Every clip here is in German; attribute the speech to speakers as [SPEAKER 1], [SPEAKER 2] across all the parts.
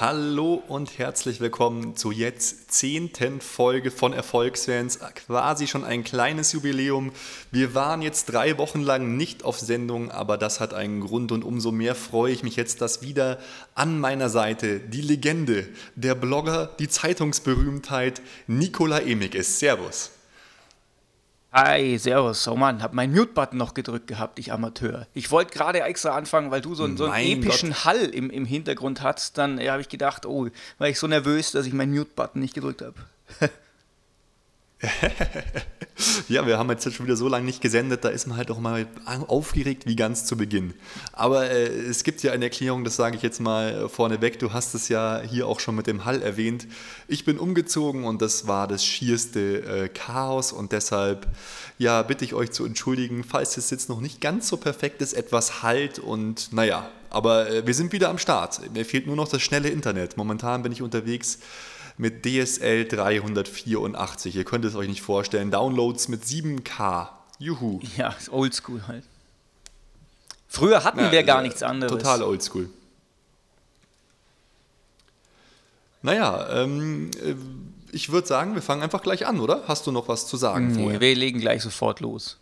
[SPEAKER 1] Hallo und herzlich willkommen zur jetzt zehnten Folge von Erfolgsfans. Quasi schon ein kleines Jubiläum. Wir waren jetzt drei Wochen lang nicht auf Sendung, aber das hat einen Grund und umso mehr freue ich mich jetzt, dass wieder an meiner Seite die Legende, der Blogger, die Zeitungsberühmtheit Nikola Emig ist. Servus.
[SPEAKER 2] Hi, servus. Oh Mann, hab meinen Mute-Button noch gedrückt gehabt, ich Amateur. Ich wollte gerade extra anfangen, weil du so, so einen epischen Gott. Hall im, im Hintergrund hast. Dann ja, habe ich gedacht, oh, war ich so nervös, dass ich meinen Mute-Button nicht gedrückt habe.
[SPEAKER 1] ja, wir haben jetzt schon wieder so lange nicht gesendet, da ist man halt auch mal aufgeregt wie ganz zu Beginn. Aber äh, es gibt ja eine Erklärung, das sage ich jetzt mal vorneweg. Du hast es ja hier auch schon mit dem Hall erwähnt. Ich bin umgezogen und das war das schierste äh, Chaos und deshalb ja, bitte ich euch zu entschuldigen, falls es jetzt noch nicht ganz so perfekt ist, etwas Halt und naja, aber äh, wir sind wieder am Start. Mir fehlt nur noch das schnelle Internet. Momentan bin ich unterwegs mit DSL 384. Ihr könnt es euch nicht vorstellen. Downloads mit 7K. Juhu.
[SPEAKER 2] Ja, ist oldschool halt. Früher hatten ja, wir gar äh, nichts anderes.
[SPEAKER 1] Total oldschool. Naja, ähm, äh, ich würde sagen, wir fangen einfach gleich an, oder? Hast du noch was zu sagen
[SPEAKER 2] nee, vorher? Wir legen gleich sofort los.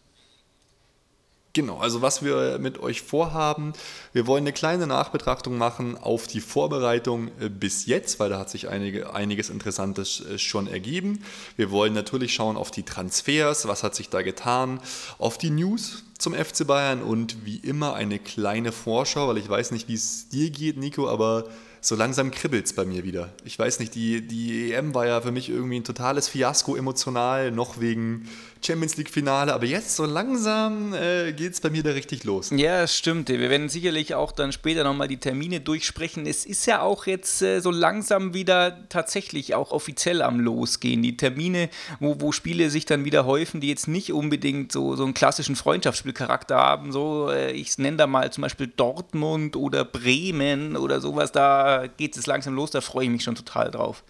[SPEAKER 1] Genau, also was wir mit euch vorhaben, wir wollen eine kleine Nachbetrachtung machen auf die Vorbereitung äh, bis jetzt, weil da hat sich einige, einiges Interessantes äh, schon ergeben. Wir wollen natürlich schauen auf die Transfers, was hat sich da getan, auf die News zum FC Bayern und wie immer eine kleine Vorschau, weil ich weiß nicht, wie es dir geht, Nico, aber so langsam kribbelt es bei mir wieder. Ich weiß nicht, die, die EM war ja für mich irgendwie ein totales Fiasko emotional, noch wegen Champions League-Finale, aber jetzt so langsam äh, geht es bei mir da richtig los.
[SPEAKER 2] Ja, stimmt. Wir werden sicherlich auch dann später nochmal die Termine durchsprechen. Es ist ja auch jetzt äh, so langsam wieder tatsächlich auch offiziell am Losgehen. Die Termine, wo, wo Spiele sich dann wieder häufen, die jetzt nicht unbedingt so, so einen klassischen Freundschaftsspielcharakter haben. So, äh, ich nenne da mal zum Beispiel Dortmund oder Bremen oder sowas. Da geht es langsam los, da freue ich mich schon total drauf.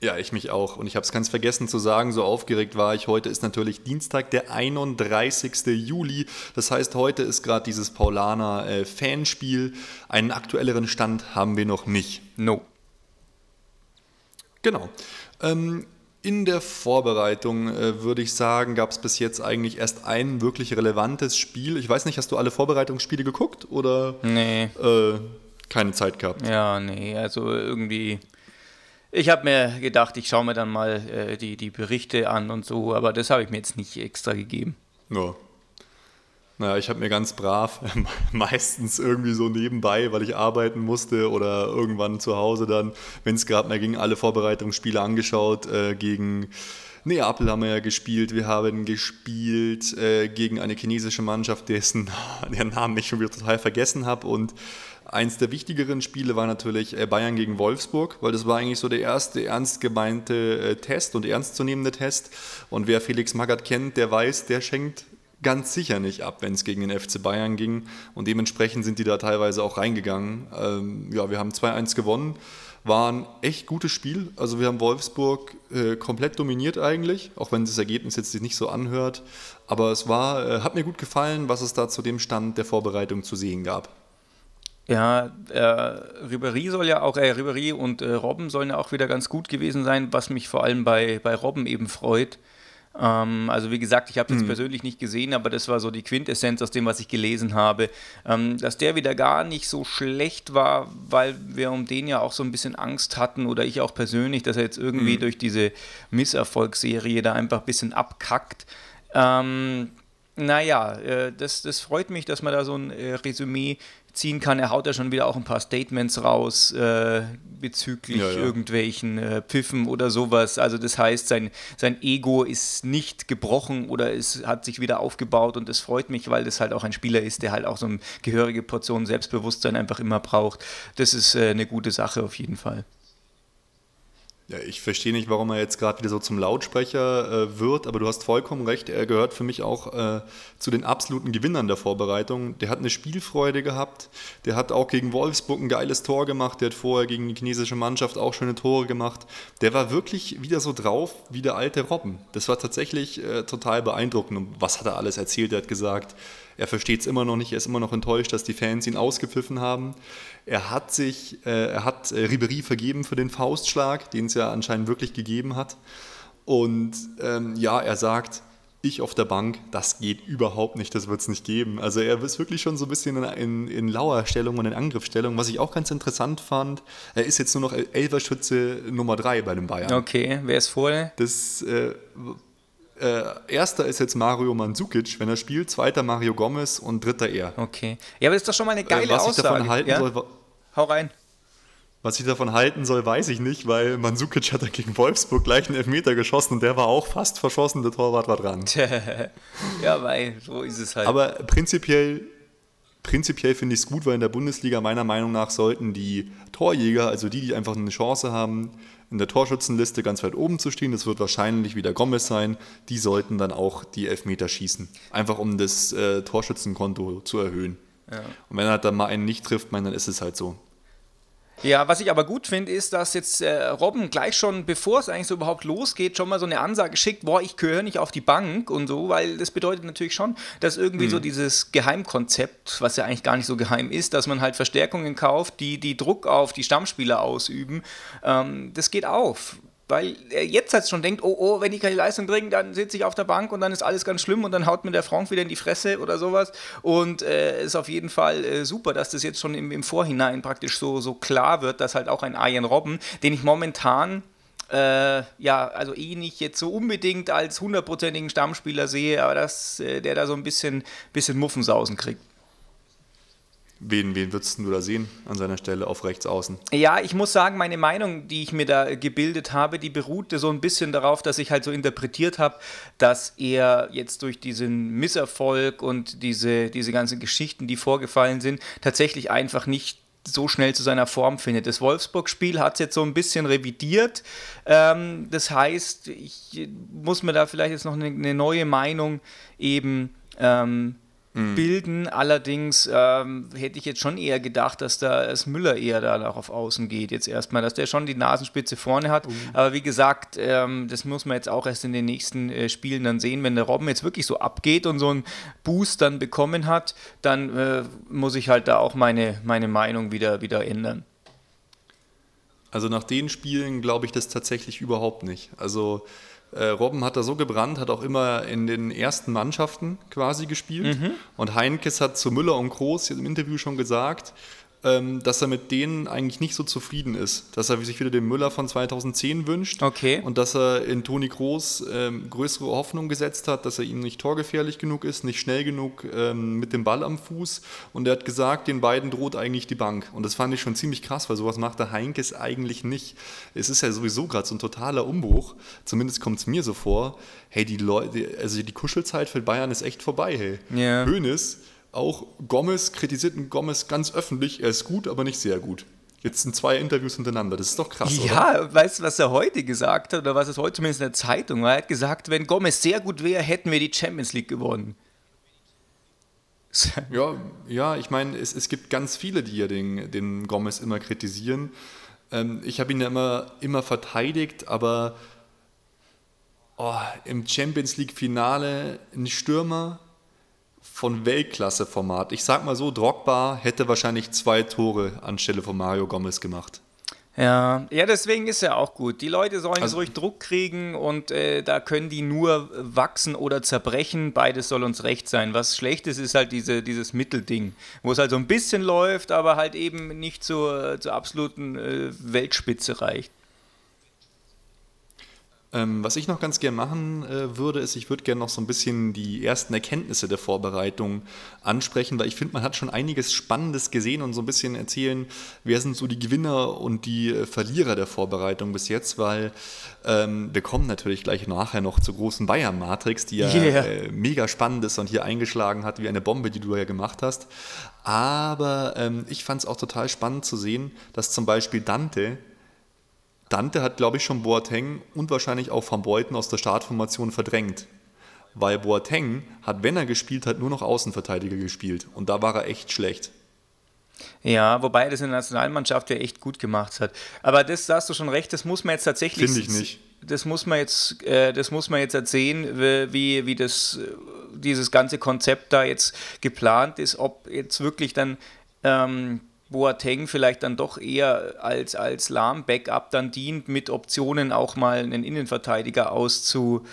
[SPEAKER 1] Ja, ich mich auch. Und ich habe es ganz vergessen zu sagen, so aufgeregt war ich. Heute ist natürlich Dienstag, der 31. Juli. Das heißt, heute ist gerade dieses Paulaner äh, Fanspiel. Einen aktuelleren Stand haben wir noch nicht.
[SPEAKER 2] No.
[SPEAKER 1] Genau. Ähm, in der Vorbereitung äh, würde ich sagen, gab es bis jetzt eigentlich erst ein wirklich relevantes Spiel. Ich weiß nicht, hast du alle Vorbereitungsspiele geguckt oder
[SPEAKER 2] nee.
[SPEAKER 1] äh, keine Zeit gehabt?
[SPEAKER 2] Ja, nee, also irgendwie ich habe mir gedacht, ich schaue mir dann mal äh, die, die Berichte an und so, aber das habe ich mir jetzt nicht extra gegeben.
[SPEAKER 1] Ja. Naja, ich habe mir ganz brav, meistens irgendwie so nebenbei, weil ich arbeiten musste oder irgendwann zu Hause dann, wenn es gerade mehr ging, alle Vorbereitungsspiele angeschaut. Äh, gegen Neapel haben wir ja gespielt. Wir haben gespielt äh, gegen eine chinesische Mannschaft, dessen deren Namen ich schon wieder total vergessen habe. Und Eins der wichtigeren Spiele war natürlich äh, Bayern gegen Wolfsburg, weil das war eigentlich so der erste ernst gemeinte äh, Test und ernstzunehmende Test. Und wer Felix Magath kennt, der weiß, der schenkt ganz sicher nicht ab, wenn es gegen den FC Bayern ging. Und dementsprechend sind die da teilweise auch reingegangen. Ähm, ja, wir haben 2-1 gewonnen. War ein echt gutes Spiel. Also wir haben Wolfsburg äh, komplett dominiert eigentlich, auch wenn das Ergebnis jetzt sich nicht so anhört. Aber es war, äh, hat mir gut gefallen, was es da zu dem Stand der Vorbereitung zu sehen gab.
[SPEAKER 2] Ja, äh, Ribéry soll ja auch, äh, Ribéry und äh, Robben sollen ja auch wieder ganz gut gewesen sein, was mich vor allem bei, bei Robben eben freut. Ähm, also wie gesagt, ich habe es mhm. persönlich nicht gesehen, aber das war so die Quintessenz aus dem, was ich gelesen habe. Ähm, dass der wieder gar nicht so schlecht war, weil wir um den ja auch so ein bisschen Angst hatten oder ich auch persönlich, dass er jetzt irgendwie mhm. durch diese Misserfolgsserie da einfach ein bisschen abkackt. Ähm, naja, äh, das, das freut mich, dass man da so ein äh, Resümee ziehen kann. Er haut ja schon wieder auch ein paar Statements raus äh, bezüglich ja, ja. irgendwelchen äh, Pfiffen oder sowas. Also das heißt, sein, sein Ego ist nicht gebrochen oder es hat sich wieder aufgebaut und das freut mich, weil das halt auch ein Spieler ist, der halt auch so eine gehörige Portion Selbstbewusstsein einfach immer braucht. Das ist äh, eine gute Sache auf jeden Fall.
[SPEAKER 1] Ja, ich verstehe nicht, warum er jetzt gerade wieder so zum Lautsprecher äh, wird, aber du hast vollkommen recht. Er gehört für mich auch äh, zu den absoluten Gewinnern der Vorbereitung. Der hat eine Spielfreude gehabt. Der hat auch gegen Wolfsburg ein geiles Tor gemacht. Der hat vorher gegen die chinesische Mannschaft auch schöne Tore gemacht. Der war wirklich wieder so drauf wie der alte Robben. Das war tatsächlich äh, total beeindruckend. Und was hat er alles erzählt? Er hat gesagt, er versteht es immer noch nicht, er ist immer noch enttäuscht, dass die Fans ihn ausgepfiffen haben. Er hat sich, äh, er hat äh, Ribery vergeben für den Faustschlag, den es ja anscheinend wirklich gegeben hat. Und ähm, ja, er sagt, ich auf der Bank, das geht überhaupt nicht, das wird es nicht geben. Also er ist wirklich schon so ein bisschen in, in, in Lauerstellung und in Angriffsstellung, was ich auch ganz interessant fand. Er ist jetzt nur noch Elverschütze Nummer 3 bei den Bayern.
[SPEAKER 2] Okay, wer ist vorher?
[SPEAKER 1] Das äh, äh, erster ist jetzt Mario Mandzukic, wenn er spielt, zweiter Mario Gomez und dritter er.
[SPEAKER 2] Okay. Ja, aber das ist doch schon mal eine geile
[SPEAKER 1] äh, was
[SPEAKER 2] Aussage.
[SPEAKER 1] Ich davon halten
[SPEAKER 2] ja?
[SPEAKER 1] soll,
[SPEAKER 2] Hau rein.
[SPEAKER 1] Was ich davon halten soll, weiß ich nicht, weil Mandzukic hat da gegen Wolfsburg gleich einen Elfmeter geschossen und der war auch fast verschossen, der Torwart war dran.
[SPEAKER 2] ja, weil so ist es halt.
[SPEAKER 1] Aber prinzipiell, prinzipiell finde ich es gut, weil in der Bundesliga meiner Meinung nach sollten die Torjäger, also die, die einfach eine Chance haben, in der Torschützenliste ganz weit oben zu stehen, das wird wahrscheinlich wieder Gomez sein, die sollten dann auch die Elfmeter schießen. Einfach um das äh, Torschützenkonto zu erhöhen. Ja. Und wenn er dann mal einen nicht trifft, mein, dann ist es halt so.
[SPEAKER 2] Ja, was ich aber gut finde, ist, dass jetzt äh, Robben gleich schon, bevor es eigentlich so überhaupt losgeht, schon mal so eine Ansage schickt, boah, ich gehöre nicht auf die Bank und so, weil das bedeutet natürlich schon, dass irgendwie mhm. so dieses Geheimkonzept, was ja eigentlich gar nicht so geheim ist, dass man halt Verstärkungen kauft, die, die Druck auf die Stammspieler ausüben, ähm, das geht auf weil er jetzt halt schon denkt, oh, oh, wenn ich keine Leistung bringe, dann sitze ich auf der Bank und dann ist alles ganz schlimm und dann haut mir der Frank wieder in die Fresse oder sowas. Und äh, ist auf jeden Fall äh, super, dass das jetzt schon im, im Vorhinein praktisch so, so klar wird, dass halt auch ein Arjen Robben, den ich momentan äh, ja, also eh nicht jetzt so unbedingt als hundertprozentigen Stammspieler sehe, aber dass äh, der da so ein bisschen, bisschen Muffensausen kriegt.
[SPEAKER 1] Wen, wen würdest du da sehen an seiner Stelle auf rechts außen?
[SPEAKER 2] Ja, ich muss sagen, meine Meinung, die ich mir da gebildet habe, die beruhte so ein bisschen darauf, dass ich halt so interpretiert habe, dass er jetzt durch diesen Misserfolg und diese, diese ganzen Geschichten, die vorgefallen sind, tatsächlich einfach nicht so schnell zu seiner Form findet. Das Wolfsburg-Spiel hat es jetzt so ein bisschen revidiert. Ähm, das heißt, ich muss mir da vielleicht jetzt noch eine, eine neue Meinung eben ähm, mhm. bilden. Allerdings ähm, hätte ich jetzt schon eher gedacht, dass da es Müller eher da auf Außen geht jetzt erstmal, dass der schon die Nasenspitze vorne hat. Mhm. Aber wie gesagt, ähm, das muss man jetzt auch erst in den nächsten äh, Spielen dann sehen. Wenn der Robben jetzt wirklich so abgeht und so einen Boost dann bekommen hat, dann äh, muss ich halt da auch meine, meine Meinung wieder, wieder ändern.
[SPEAKER 1] Also nach den Spielen glaube ich das tatsächlich überhaupt nicht. Also äh, Robben hat da so gebrannt, hat auch immer in den ersten Mannschaften quasi gespielt. Mhm. Und Heinkes hat zu Müller und Groß im Interview schon gesagt, dass er mit denen eigentlich nicht so zufrieden ist. Dass er sich wieder den Müller von 2010 wünscht.
[SPEAKER 2] Okay.
[SPEAKER 1] Und dass er in Toni Groß ähm, größere Hoffnung gesetzt hat, dass er ihm nicht torgefährlich genug ist, nicht schnell genug ähm, mit dem Ball am Fuß. Und er hat gesagt, den beiden droht eigentlich die Bank. Und das fand ich schon ziemlich krass, weil sowas macht der Heinkes eigentlich nicht. Es ist ja sowieso gerade so ein totaler Umbruch. Zumindest kommt es mir so vor. Hey, die Leute, also die Kuschelzeit für Bayern ist echt vorbei, hey.
[SPEAKER 2] Yeah.
[SPEAKER 1] Hönes auch Gomez kritisiert Gomez ganz öffentlich, er ist gut, aber nicht sehr gut. Jetzt sind zwei Interviews hintereinander, das ist doch krass.
[SPEAKER 2] Ja,
[SPEAKER 1] oder?
[SPEAKER 2] weißt du, was er heute gesagt hat, oder was es heute zumindest in der Zeitung war? Er hat gesagt, wenn Gomez sehr gut wäre, hätten wir die Champions League gewonnen.
[SPEAKER 1] Ja, ja ich meine, es, es gibt ganz viele, die ja den, den Gomez immer kritisieren. Ähm, ich habe ihn ja immer, immer verteidigt, aber oh, im Champions League-Finale ein Stürmer, von Weltklasse-Format. Ich sag mal so, Drogba hätte wahrscheinlich zwei Tore anstelle von Mario Gomez gemacht.
[SPEAKER 2] Ja, ja, deswegen ist er auch gut. Die Leute sollen also, ruhig Druck kriegen und äh, da können die nur wachsen oder zerbrechen. Beides soll uns recht sein. Was schlecht ist, ist halt diese, dieses Mittelding, wo es halt so ein bisschen läuft, aber halt eben nicht zur, zur absoluten äh, Weltspitze reicht.
[SPEAKER 1] Ähm, was ich noch ganz gern machen äh, würde, ist, ich würde gerne noch so ein bisschen die ersten Erkenntnisse der Vorbereitung ansprechen, weil ich finde, man hat schon einiges Spannendes gesehen und so ein bisschen erzählen, wer sind so die Gewinner und die äh, Verlierer der Vorbereitung bis jetzt, weil ähm, wir kommen natürlich gleich nachher noch zur großen Bayern-Matrix, die ja yeah. äh, mega spannend ist und hier eingeschlagen hat wie eine Bombe, die du ja gemacht hast. Aber ähm, ich fand es auch total spannend zu sehen, dass zum Beispiel Dante Dante hat, glaube ich, schon Boateng und wahrscheinlich auch Van Beuten aus der Startformation verdrängt. Weil Boateng hat, wenn er gespielt hat, nur noch Außenverteidiger gespielt. Und da war er echt schlecht.
[SPEAKER 2] Ja, wobei er das in der Nationalmannschaft ja echt gut gemacht hat. Aber das, da hast du schon recht, das muss man jetzt tatsächlich.
[SPEAKER 1] Finde ich nicht.
[SPEAKER 2] Das muss man jetzt, äh, das muss man jetzt erzählen, wie, wie das, dieses ganze Konzept da jetzt geplant ist, ob jetzt wirklich dann ähm, Boateng vielleicht dann doch eher als, als Lahm-Backup dann dient, mit Optionen auch mal einen Innenverteidiger auszu,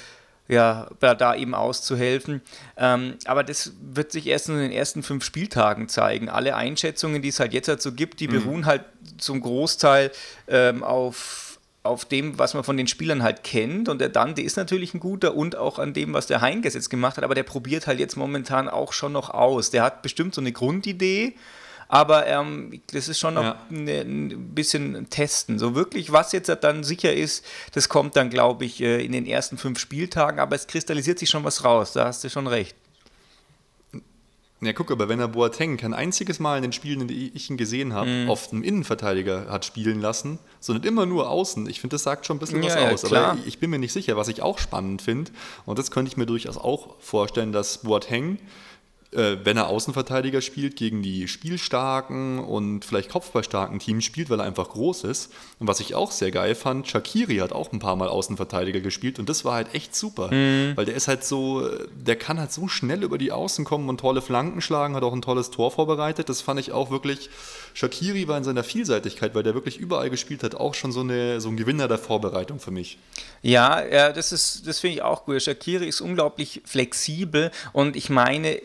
[SPEAKER 2] ja, da eben auszuhelfen. Ähm, aber das wird sich erst in den ersten fünf Spieltagen zeigen. Alle Einschätzungen, die es halt jetzt dazu gibt, die mhm. beruhen halt zum Großteil ähm, auf auf dem, was man von den Spielern halt kennt. Und der Dante ist natürlich ein guter und auch an dem, was der Heinges jetzt gemacht hat. Aber der probiert halt jetzt momentan auch schon noch aus. Der hat bestimmt so eine Grundidee aber ähm, das ist schon noch ja. ne, ein bisschen testen. So wirklich, was jetzt dann sicher ist, das kommt dann, glaube ich, äh, in den ersten fünf Spieltagen, aber es kristallisiert sich schon was raus, da hast du schon recht.
[SPEAKER 1] Ja, guck, aber wenn er Boateng kein einziges Mal in den Spielen, in denen ich ihn gesehen habe, mm. auf einem Innenverteidiger hat spielen lassen, sondern immer nur außen, ich finde, das sagt schon ein bisschen ja, was ja, aus. Klar. Aber ich bin mir nicht sicher, was ich auch spannend finde, und das könnte ich mir durchaus auch vorstellen, dass Boateng äh, wenn er Außenverteidiger spielt, gegen die spielstarken und vielleicht kopfballstarken Teams spielt, weil er einfach groß ist. Und was ich auch sehr geil fand, Shakiri hat auch ein paar Mal Außenverteidiger gespielt und das war halt echt super, mhm. weil der ist halt so, der kann halt so schnell über die Außen kommen und tolle Flanken schlagen, hat auch ein tolles Tor vorbereitet. Das fand ich auch wirklich, Shakiri war in seiner Vielseitigkeit, weil der wirklich überall gespielt hat, auch schon so, eine, so ein Gewinner der Vorbereitung für mich.
[SPEAKER 2] Ja, ja das, das finde ich auch gut. Shakiri ist unglaublich flexibel und ich meine,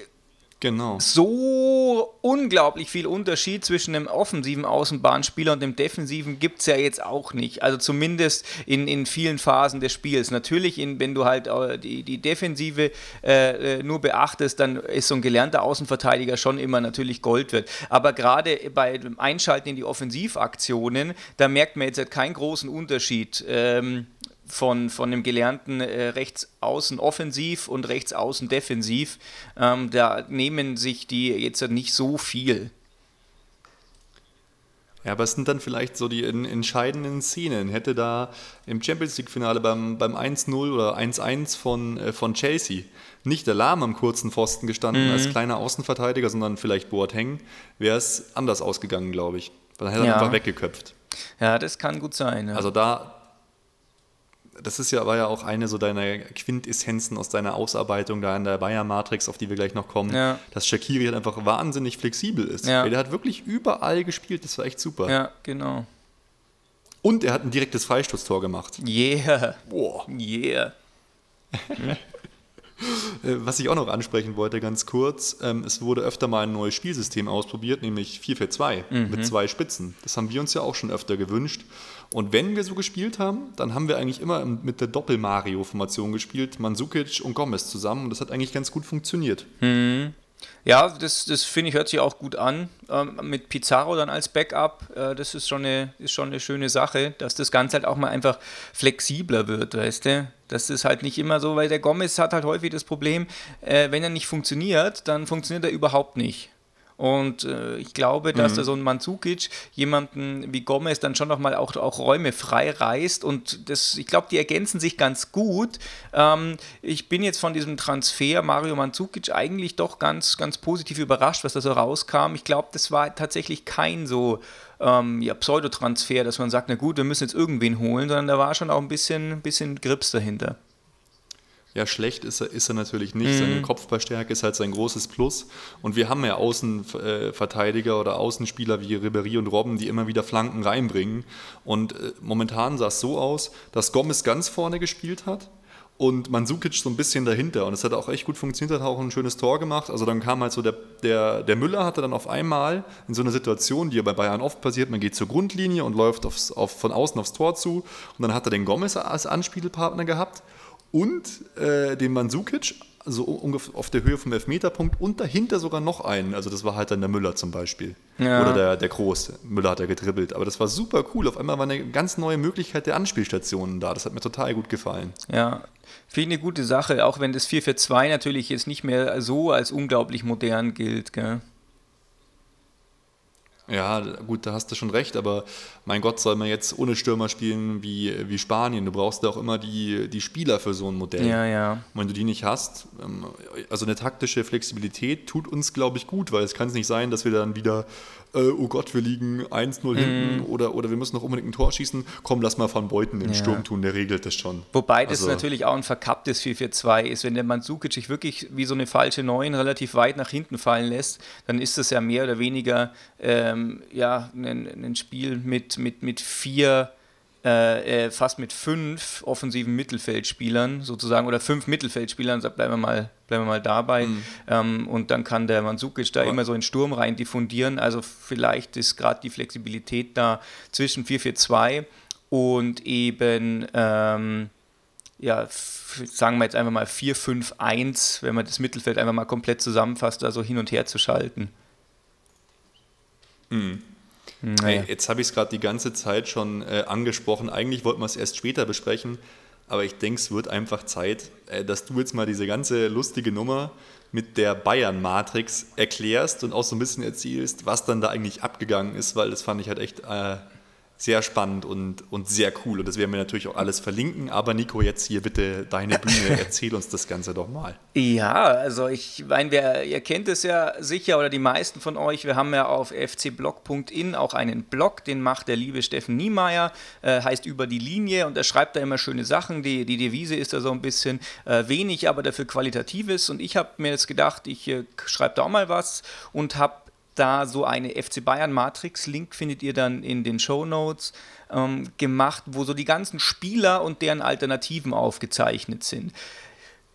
[SPEAKER 1] Genau.
[SPEAKER 2] So unglaublich viel Unterschied zwischen dem offensiven Außenbahnspieler und dem defensiven gibt es ja jetzt auch nicht. Also zumindest in, in vielen Phasen des Spiels. Natürlich, in, wenn du halt äh, die, die Defensive äh, äh, nur beachtest, dann ist so ein gelernter Außenverteidiger schon immer natürlich Gold wird. Aber gerade bei dem Einschalten in die Offensivaktionen, da merkt man jetzt halt keinen großen Unterschied. Ähm, von, von dem gelernten äh, Rechtsaußen offensiv und Rechtsaußen defensiv. Ähm, da nehmen sich die jetzt nicht so viel.
[SPEAKER 1] Ja, aber es sind dann vielleicht so die in, entscheidenden Szenen. Hätte da im Champions League-Finale beim, beim 1-0 oder 1-1 von, äh, von Chelsea nicht der Lahm am kurzen Pfosten gestanden mhm. als kleiner Außenverteidiger, sondern vielleicht Boateng, wäre es anders ausgegangen, glaube ich. Weil dann hätte er ja. einfach weggeköpft.
[SPEAKER 2] Ja, das kann gut sein. Ja.
[SPEAKER 1] Also da, das ist ja, war ja auch eine so deiner Quintessenzen aus deiner Ausarbeitung da in der Bayern-Matrix, auf die wir gleich noch kommen, ja. dass Shakiri halt einfach wahnsinnig flexibel ist. Ja. Der hat wirklich überall gespielt, das war echt super.
[SPEAKER 2] Ja, genau.
[SPEAKER 1] Und er hat ein direktes Freistoßtor gemacht.
[SPEAKER 2] Yeah. Boah. Yeah.
[SPEAKER 1] Äh, was ich auch noch ansprechen wollte, ganz kurz, ähm, es wurde öfter mal ein neues Spielsystem ausprobiert, nämlich 4-4-2 mhm. mit zwei Spitzen. Das haben wir uns ja auch schon öfter gewünscht. Und wenn wir so gespielt haben, dann haben wir eigentlich immer mit der Doppel-Mario-Formation gespielt, Mansukic und Gomez zusammen. Und das hat eigentlich ganz gut funktioniert.
[SPEAKER 2] Mhm. Ja, das, das finde ich hört sich auch gut an. Ähm, mit Pizarro dann als Backup, äh, das ist schon, eine, ist schon eine schöne Sache, dass das Ganze halt auch mal einfach flexibler wird, weißt du? Das ist halt nicht immer so, weil der Gomez hat halt häufig das Problem, äh, wenn er nicht funktioniert, dann funktioniert er überhaupt nicht. Und äh, ich glaube, dass mhm. da so ein Mandzukic jemanden wie Gomez dann schon nochmal auch, auch Räume frei reißt. Und das, ich glaube, die ergänzen sich ganz gut. Ähm, ich bin jetzt von diesem Transfer Mario Mandzukic eigentlich doch ganz, ganz positiv überrascht, was da so rauskam. Ich glaube, das war tatsächlich kein so ähm, ja, Pseudotransfer, dass man sagt, na gut, wir müssen jetzt irgendwen holen, sondern da war schon auch ein bisschen, bisschen Grips dahinter.
[SPEAKER 1] Ja, schlecht ist er, ist er natürlich nicht. Mhm. Seine Kopfballstärke ist halt sein großes Plus. Und wir haben ja Außenverteidiger oder Außenspieler wie Ribery und Robben, die immer wieder Flanken reinbringen. Und äh, momentan sah es so aus, dass Gomez ganz vorne gespielt hat und Mansukic so ein bisschen dahinter. Und es hat auch echt gut funktioniert, hat auch ein schönes Tor gemacht. Also dann kam halt so der, der, der Müller hatte dann auf einmal in so einer Situation, die ja bei Bayern oft passiert, man geht zur Grundlinie und läuft aufs, auf, von außen aufs Tor zu. Und dann hat er den Gomez als Anspielpartner gehabt und äh, den Mansukic, also ungefähr auf der Höhe vom Elfmeterpunkt und dahinter sogar noch einen. Also das war halt dann der Müller zum Beispiel. Ja. Oder der, der Groß. Müller hat ja gedribbelt. Aber das war super cool. Auf einmal war eine ganz neue Möglichkeit der Anspielstationen da. Das hat mir total gut gefallen.
[SPEAKER 2] Ja, finde eine gute Sache, auch wenn das 4-4-2 natürlich jetzt nicht mehr so als unglaublich modern gilt. Gell?
[SPEAKER 1] Ja, gut, da hast du schon recht, aber mein Gott, soll man jetzt ohne Stürmer spielen wie, wie Spanien? Du brauchst ja auch immer die, die Spieler für so ein Modell.
[SPEAKER 2] Ja, ja.
[SPEAKER 1] Und wenn du die nicht hast, ähm, also eine taktische Flexibilität tut uns, glaube ich, gut, weil es kann es nicht sein, dass wir dann wieder äh, oh Gott, wir liegen 1-0 mhm. hinten oder, oder wir müssen noch unbedingt ein Tor schießen. Komm, lass mal von Beuten den ja. Sturm tun, der regelt das schon.
[SPEAKER 2] Wobei das also, natürlich auch ein verkapptes 4-4-2 ist. Wenn der Mandzukic sich wirklich wie so eine falsche 9 relativ weit nach hinten fallen lässt, dann ist das ja mehr oder weniger ähm, ja, ein, ein Spiel mit, mit, mit vier äh, äh, fast mit fünf offensiven Mittelfeldspielern sozusagen oder fünf Mittelfeldspielern, bleiben wir mal, bleiben wir mal dabei. Mhm. Ähm, und dann kann der Mandzukic da ja. immer so in Sturm rein diffundieren. Also vielleicht ist gerade die Flexibilität da zwischen 4-4-2 und eben ähm, ja, sagen wir jetzt einfach mal 4-5-1, wenn man das Mittelfeld einfach mal komplett zusammenfasst, also hin und her zu schalten.
[SPEAKER 1] Mhm. Naja. Hey, jetzt habe ich es gerade die ganze Zeit schon äh, angesprochen. Eigentlich wollten wir es erst später besprechen, aber ich denke, es wird einfach Zeit, äh, dass du jetzt mal diese ganze lustige Nummer mit der Bayern-Matrix erklärst und auch so ein bisschen erzählst, was dann da eigentlich abgegangen ist, weil das fand ich halt echt äh, sehr spannend und, und sehr cool. Und das werden wir natürlich auch alles verlinken. Aber Nico, jetzt hier bitte deine Bühne. Erzähl uns das Ganze doch mal.
[SPEAKER 2] Ja, also ich meine, wer, ihr kennt es ja sicher oder die meisten von euch. Wir haben ja auf fcblog.in auch einen Blog, den macht der liebe Steffen Niemeyer, äh, heißt Über die Linie und er schreibt da immer schöne Sachen. Die, die Devise ist da so ein bisschen äh, wenig, aber dafür qualitatives. Und ich habe mir jetzt gedacht, ich äh, schreibe da auch mal was und habe da so eine FC Bayern Matrix, Link findet ihr dann in den Show Notes, ähm, gemacht, wo so die ganzen Spieler und deren Alternativen aufgezeichnet sind.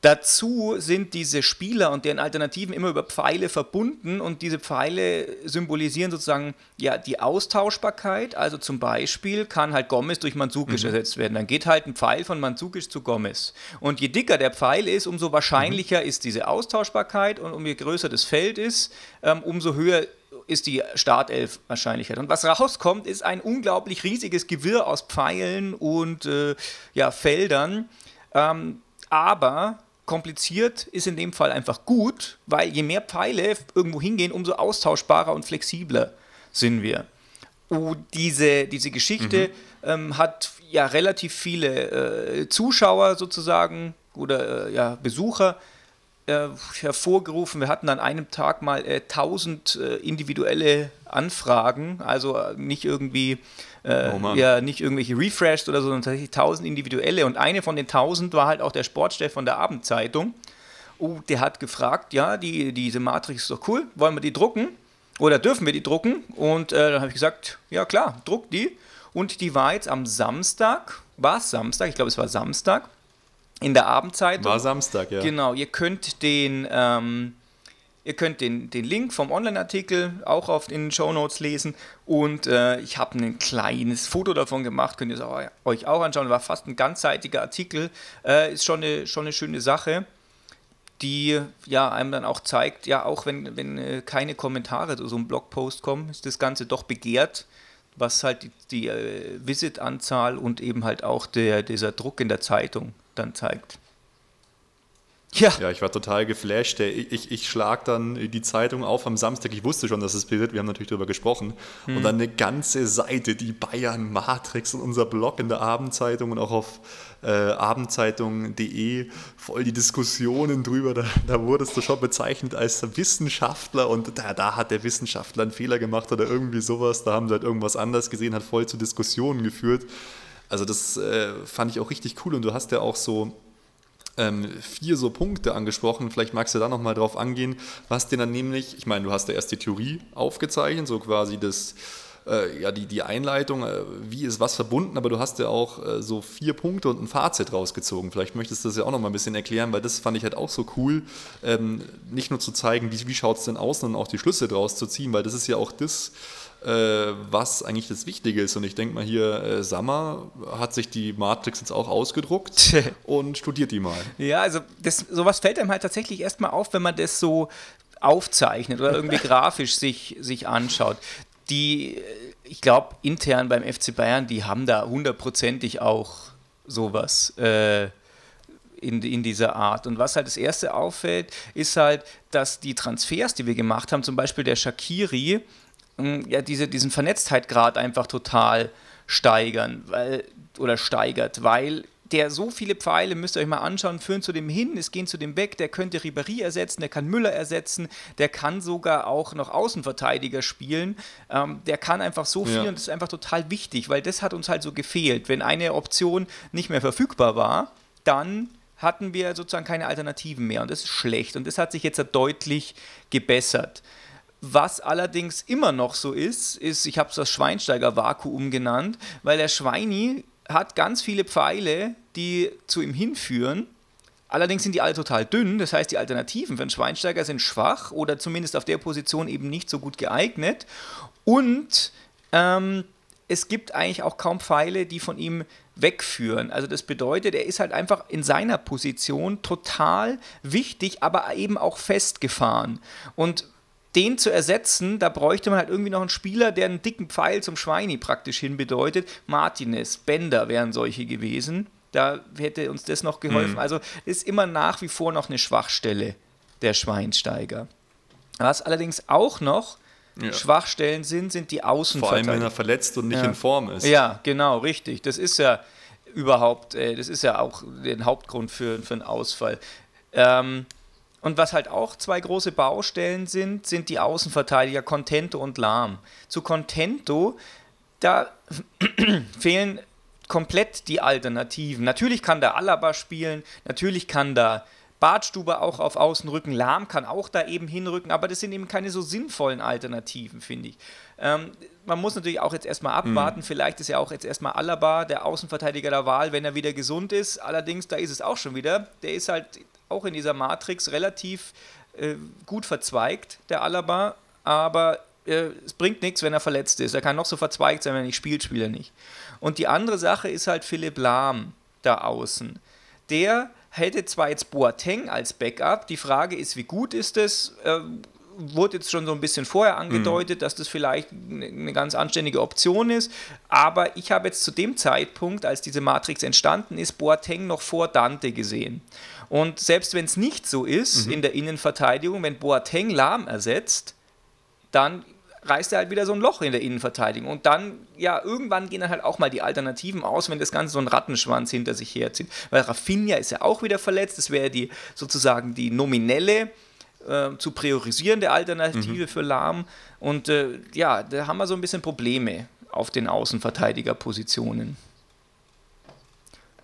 [SPEAKER 2] Dazu sind diese Spieler und deren Alternativen immer über Pfeile verbunden und diese Pfeile symbolisieren sozusagen ja die Austauschbarkeit. Also zum Beispiel kann halt Gomez durch Mandzukic mhm. ersetzt werden. Dann geht halt ein Pfeil von Mandzukic zu Gomez. Und je dicker der Pfeil ist, umso wahrscheinlicher mhm. ist diese Austauschbarkeit und umso größer das Feld ist, ähm, umso höher ist die Startelf Wahrscheinlichkeit. Und was rauskommt, ist ein unglaublich riesiges Gewirr aus Pfeilen und äh, ja, Feldern. Ähm, aber kompliziert ist in dem Fall einfach gut, weil je mehr Pfeile irgendwo hingehen, umso austauschbarer und flexibler sind wir. Und diese, diese Geschichte mhm. ähm, hat ja relativ viele äh, Zuschauer sozusagen oder äh, ja, Besucher äh, hervorgerufen. Wir hatten an einem Tag mal 1000 äh, individuelle Anfragen, also äh, nicht irgendwie äh, oh ja, nicht irgendwelche refreshed oder so, sondern tatsächlich 1000 individuelle. Und eine von den 1000 war halt auch der Sportchef von der Abendzeitung. Oh, der hat gefragt, ja, die, diese Matrix ist doch cool, wollen wir die drucken? Oder dürfen wir die drucken? Und äh, dann habe ich gesagt, ja klar, druck die. Und die war jetzt am Samstag, war es Samstag, ich glaube es war Samstag, in der Abendzeitung.
[SPEAKER 1] War Samstag, ja.
[SPEAKER 2] Genau, ihr könnt den, ähm, ihr könnt den, den Link vom Online-Artikel auch auf den Show Notes lesen. Und äh, ich habe ein kleines Foto davon gemacht, könnt ihr es euch auch anschauen, war fast ein ganzseitiger Artikel, äh, ist schon eine, schon eine schöne Sache die ja einem dann auch zeigt, ja, auch wenn, wenn äh, keine Kommentare zu so einem Blogpost kommen, ist das Ganze doch begehrt, was halt die, die äh, Visit-Anzahl und eben halt auch der, dieser Druck in der Zeitung dann zeigt.
[SPEAKER 1] Ja. ja, ich war total geflasht. Ich, ich, ich schlag dann die Zeitung auf am Samstag. Ich wusste schon, dass es bildet. Wir haben natürlich darüber gesprochen. Hm. Und dann eine ganze Seite, die Bayern Matrix und unser Blog in der Abendzeitung und auch auf äh, abendzeitung.de voll die Diskussionen drüber. Da, da wurdest du schon bezeichnet als Wissenschaftler und da, da hat der Wissenschaftler einen Fehler gemacht oder irgendwie sowas. Da haben sie halt irgendwas anders gesehen, hat voll zu Diskussionen geführt. Also das äh, fand ich auch richtig cool und du hast ja auch so ähm, vier so Punkte angesprochen. Vielleicht magst du da nochmal drauf angehen, was dir dann nämlich, ich meine, du hast ja erst die Theorie aufgezeichnet, so quasi das, äh, ja, die, die Einleitung, äh, wie ist was verbunden, aber du hast ja auch äh, so vier Punkte und ein Fazit rausgezogen. Vielleicht möchtest du das ja auch nochmal ein bisschen erklären, weil das fand ich halt auch so cool, ähm, nicht nur zu zeigen, wie, wie schaut es denn aus, sondern auch die Schlüsse draus zu ziehen, weil das ist ja auch das, was eigentlich das Wichtige ist. Und ich denke mal hier, äh, Sammer hat sich die Matrix jetzt auch ausgedruckt und studiert die mal.
[SPEAKER 2] Ja, also das, sowas fällt einem halt tatsächlich erstmal auf, wenn man das so aufzeichnet oder irgendwie grafisch sich, sich anschaut. Die, ich glaube, intern beim FC Bayern, die haben da hundertprozentig auch sowas. Äh, in, in dieser Art. Und was halt das erste auffällt, ist halt, dass die Transfers, die wir gemacht haben, zum Beispiel der Shakiri, ja, diese, diesen Vernetztheitgrad einfach total steigern, weil, oder steigert, weil der so viele Pfeile, müsst ihr euch mal anschauen, führen zu dem hin, es gehen zu dem weg, der könnte Ribéry ersetzen, der kann Müller ersetzen, der kann sogar auch noch Außenverteidiger spielen, ähm, der kann einfach so viel ja. und das ist einfach total wichtig, weil das hat uns halt so gefehlt. Wenn eine Option nicht mehr verfügbar war, dann hatten wir sozusagen keine Alternativen mehr und das ist schlecht und das hat sich jetzt deutlich gebessert. Was allerdings immer noch so ist, ist, ich habe es das Schweinsteiger-Vakuum genannt, weil der Schweini hat ganz viele Pfeile, die zu ihm hinführen. Allerdings sind die alle total dünn, das heißt, die Alternativen für einen Schweinsteiger sind schwach oder zumindest auf der Position eben nicht so gut geeignet. Und ähm, es gibt eigentlich auch kaum Pfeile, die von ihm wegführen. Also das bedeutet, er ist halt einfach in seiner Position total wichtig, aber eben auch festgefahren. Und den zu ersetzen, da bräuchte man halt irgendwie noch einen Spieler, der einen dicken Pfeil zum Schweini praktisch hin bedeutet. Martinez, Bender wären solche gewesen. Da hätte uns das noch geholfen. Mhm. Also ist immer nach wie vor noch eine Schwachstelle der Schweinsteiger. Was allerdings auch noch ja. Schwachstellen sind, sind die Außenverteidiger.
[SPEAKER 1] Vor allem, wenn er verletzt und nicht ja. in Form ist.
[SPEAKER 2] Ja, genau, richtig. Das ist ja überhaupt, äh, das ist ja auch der Hauptgrund für, für einen Ausfall. Ähm, und was halt auch zwei große Baustellen sind, sind die Außenverteidiger Contento und Lahm. Zu Contento, da fehlen komplett die Alternativen. Natürlich kann da Alaba spielen, natürlich kann da Bartstuber auch auf Außen rücken, Lahm kann auch da eben hinrücken, aber das sind eben keine so sinnvollen Alternativen, finde ich. Ähm, man muss natürlich auch jetzt erstmal abwarten, mhm. vielleicht ist ja auch jetzt erstmal Alaba der Außenverteidiger der Wahl, wenn er wieder gesund ist. Allerdings, da ist es auch schon wieder. Der ist halt auch in dieser Matrix relativ äh, gut verzweigt, der Alaba, aber äh, es bringt nichts, wenn er verletzt ist. Er kann noch so verzweigt sein, wenn er nicht spielt, spielt er nicht. Und die andere Sache ist halt Philipp Lahm da außen. Der hätte zwar jetzt Boateng als Backup, die Frage ist, wie gut ist es? Äh, wurde jetzt schon so ein bisschen vorher angedeutet, mhm. dass das vielleicht eine ganz anständige Option ist. Aber ich habe jetzt zu dem Zeitpunkt, als diese Matrix entstanden ist, Boateng noch vor Dante gesehen. Und selbst wenn es nicht so ist mhm. in der Innenverteidigung, wenn Boateng Lahm ersetzt, dann reißt er halt wieder so ein Loch in der Innenverteidigung. Und dann, ja, irgendwann gehen dann halt auch mal die Alternativen aus, wenn das Ganze so einen Rattenschwanz hinter sich herzieht. Weil Rafinha ist ja auch wieder verletzt. Das wäre die sozusagen die nominelle äh, zu priorisierende Alternative mhm. für Lahm. Und äh, ja, da haben wir so ein bisschen Probleme auf den Außenverteidigerpositionen.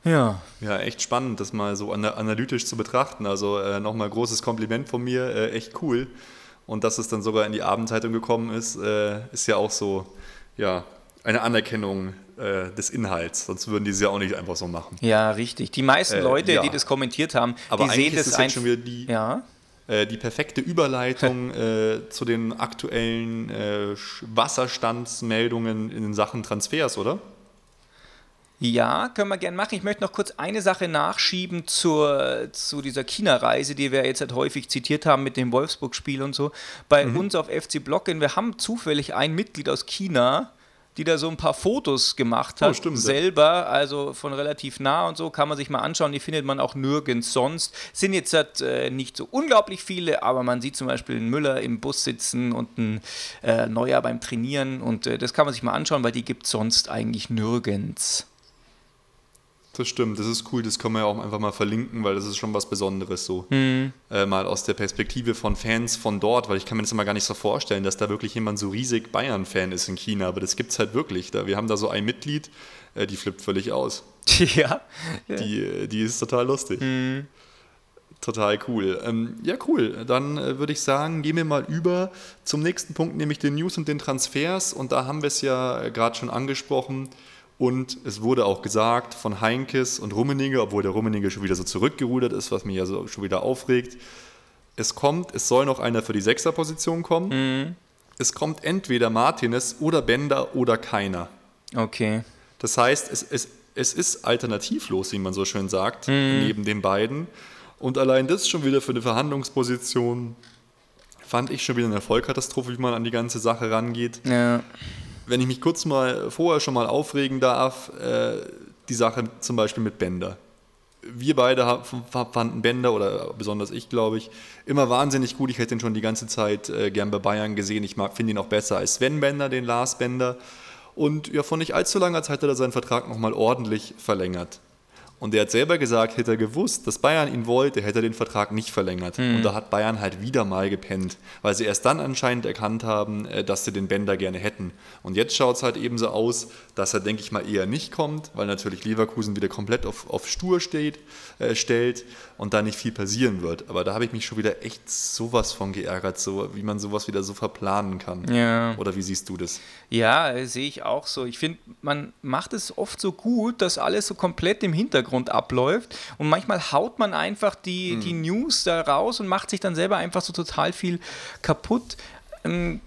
[SPEAKER 1] Ja. Ja, echt spannend, das mal so analytisch zu betrachten. Also äh, nochmal großes Kompliment von mir, äh, echt cool. Und dass es dann sogar in die Abendzeitung gekommen ist, äh, ist ja auch so, ja, eine Anerkennung äh, des Inhalts. Sonst würden die es ja auch nicht einfach so machen.
[SPEAKER 2] Ja, richtig. Die meisten äh, Leute, ja. die das kommentiert haben,
[SPEAKER 1] Aber
[SPEAKER 2] die
[SPEAKER 1] sehen das ist das schon wieder die, ja? Äh, die perfekte Überleitung äh, zu den aktuellen Wasserstandsmeldungen in Sachen Transfers, oder?
[SPEAKER 2] Ja, können wir gerne machen. Ich möchte noch kurz eine Sache nachschieben zur, zu dieser China-Reise, die wir jetzt halt häufig zitiert haben mit dem Wolfsburg-Spiel und so. Bei mhm. uns auf FC Blocken, wir haben zufällig ein Mitglied aus China, die da so ein paar Fotos gemacht oh, hat, oh, stimmt, selber, also von relativ nah und so, kann man sich mal anschauen, die findet man auch nirgends sonst. Sind jetzt halt, äh, nicht so unglaublich viele, aber man sieht zum Beispiel einen Müller im Bus sitzen und einen äh, Neuer beim Trainieren und äh, das kann man sich mal anschauen, weil die gibt es sonst eigentlich nirgends.
[SPEAKER 1] Das stimmt, das ist cool, das können wir ja auch einfach mal verlinken, weil das ist schon was Besonderes so. Mhm. Äh, mal aus der Perspektive von Fans von dort, weil ich kann mir das immer gar nicht so vorstellen, dass da wirklich jemand so riesig Bayern-Fan ist in China, aber das gibt es halt wirklich. Da, wir haben da so ein Mitglied, äh, die flippt völlig aus.
[SPEAKER 2] Ja.
[SPEAKER 1] Die, äh, die ist total lustig. Mhm. Total cool. Ähm, ja, cool. Dann äh, würde ich sagen, gehen wir mal über zum nächsten Punkt, nämlich den News und den Transfers. Und da haben wir es ja äh, gerade schon angesprochen. Und es wurde auch gesagt von Heinkes und Rummenigge, obwohl der Rummenigge schon wieder so zurückgerudert ist, was mich ja so schon wieder aufregt. Es kommt, es soll noch einer für die Sechserposition kommen. Mhm. Es kommt entweder Martinez oder Bender oder keiner.
[SPEAKER 2] Okay.
[SPEAKER 1] Das heißt, es, es, es ist alternativlos, wie man so schön sagt, mhm. neben den beiden. Und allein das schon wieder für eine Verhandlungsposition fand ich schon wieder eine Vollkatastrophe, wie man an die ganze Sache rangeht.
[SPEAKER 2] Ja
[SPEAKER 1] wenn ich mich kurz mal vorher schon mal aufregen darf, äh, die Sache zum Beispiel mit Bender. wir beide fanden Bender, oder besonders ich, glaube ich, immer wahnsinnig gut. Ich hätte ihn schon die ganze Zeit äh, gern bei Bayern gesehen. Ich finde ihn auch besser als Sven Bender, den Lars Bender. Und ja, vor nicht allzu langer Zeit hat er seinen Vertrag nochmal ordentlich verlängert. Und er hat selber gesagt, hätte er gewusst, dass Bayern ihn wollte, hätte er den Vertrag nicht verlängert. Mhm. Und da hat Bayern halt wieder mal gepennt, weil sie erst dann anscheinend erkannt haben, äh, dass sie den Bender gerne hätten. Und jetzt schaut es halt eben so aus, dass er, denke ich mal, eher nicht kommt, weil natürlich Leverkusen wieder komplett auf, auf Stur steht, äh, stellt und da nicht viel passieren wird. Aber da habe ich mich schon wieder echt sowas von geärgert, so wie man sowas wieder so verplanen kann. Ja. Oder wie siehst du das?
[SPEAKER 2] Ja, sehe ich auch so. Ich finde, man macht es oft so gut, dass alles so komplett im Hintergrund abläuft und manchmal haut man einfach die, hm. die News da raus und macht sich dann selber einfach so total viel kaputt. Ähm,